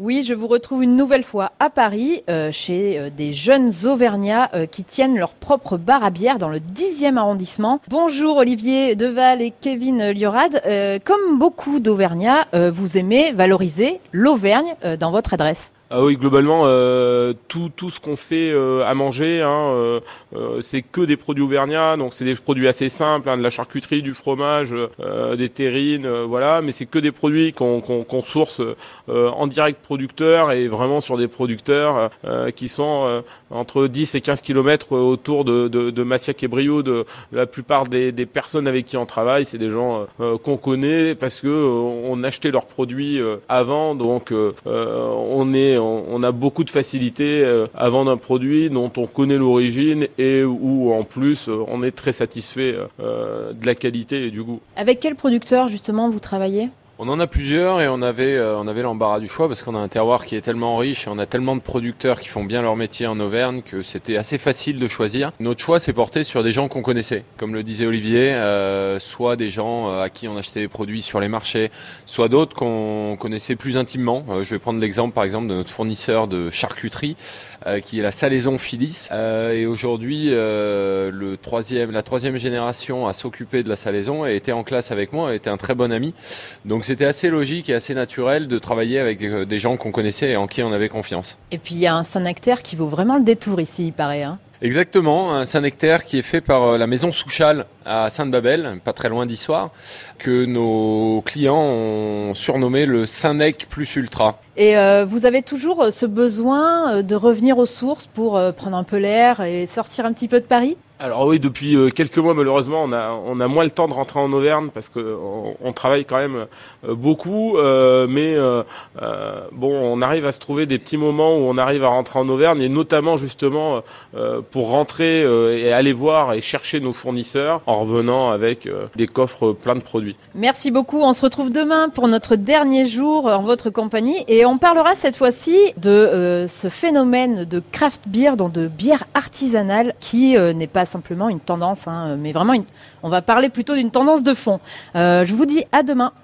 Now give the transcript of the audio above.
Oui, je vous retrouve une nouvelle fois à Paris, euh, chez euh, des jeunes Auvergnats euh, qui tiennent leur propre bar à bière dans le 10e arrondissement. Bonjour Olivier Deval et Kevin Liorad. Euh, comme beaucoup d'Auvergnats, vous aimez valoriser l'Auvergne dans votre adresse. Ah oui, globalement, euh, tout, tout ce qu'on fait euh, à manger, hein, euh, c'est que des produits auvergnats, donc c'est des produits assez simples, hein, de la charcuterie, du fromage, des terrines, voilà, mais c'est que des produits qu'on qu'on source en direct producteur et vraiment sur des producteurs qui sont entre 10 et 15 kilomètres autour de, de, de Massiac et Brioude. De, la plupart des, des personnes avec qui on travaille, c'est des gens qu'on connaît parce que on achetait leurs produits avant, donc on est on, on a beaucoup de facilité euh, à vendre un produit dont on connaît l'origine et où en plus euh, on est très satisfait euh, de la qualité et du goût. Avec quel producteur justement vous travaillez? On en a plusieurs et on avait, euh, on avait l'embarras du choix parce qu'on a un terroir qui est tellement riche et on a tellement de producteurs qui font bien leur métier en Auvergne que c'était assez facile de choisir. Notre choix s'est porté sur des gens qu'on connaissait, comme le disait Olivier, euh, soit des gens euh, à qui on achetait des produits sur les marchés, soit d'autres qu'on connaissait plus intimement. Euh, je vais prendre l'exemple par exemple de notre fournisseur de charcuterie euh, qui est la Salaison Phyllis. Euh, et aujourd'hui, le troisième, la troisième génération à s'occuper de la Salaison et était en classe avec moi, était un très bon ami. Donc c'était assez logique et assez naturel de travailler avec des, des gens qu'on connaissait et en qui on avait confiance. Et puis il y a un Saint-Nectaire qui vaut vraiment le détour ici, il paraît. Hein. Exactement, un Saint-Nectaire qui est fait par euh, la maison Souchal à Sainte-Babel, pas très loin d'Issoire, que nos clients ont surnommé le Saint-Nec plus ultra. Et euh, vous avez toujours euh, ce besoin euh, de revenir aux sources pour euh, prendre un peu l'air et sortir un petit peu de Paris? Alors oui, depuis euh, quelques mois, malheureusement, on a, on a moins le temps de rentrer en Auvergne parce que on, travaille quand même euh, beaucoup, euh, mais bon, on arrive à se trouver des petits moments où on arrive à rentrer en Auvergne et notamment justement pour rentrer et aller voir et chercher nos fournisseurs en revenant avec des coffres pleins de produits. Merci beaucoup. On se retrouve demain pour notre dernier jour en votre compagnie et on parlera cette fois-ci de ce phénomène de craft beer, donc de bière artisanale qui n'est pas simplement une tendance, hein, mais vraiment on va parler plutôt d'une tendance de fond. Euh, je vous dis à demain.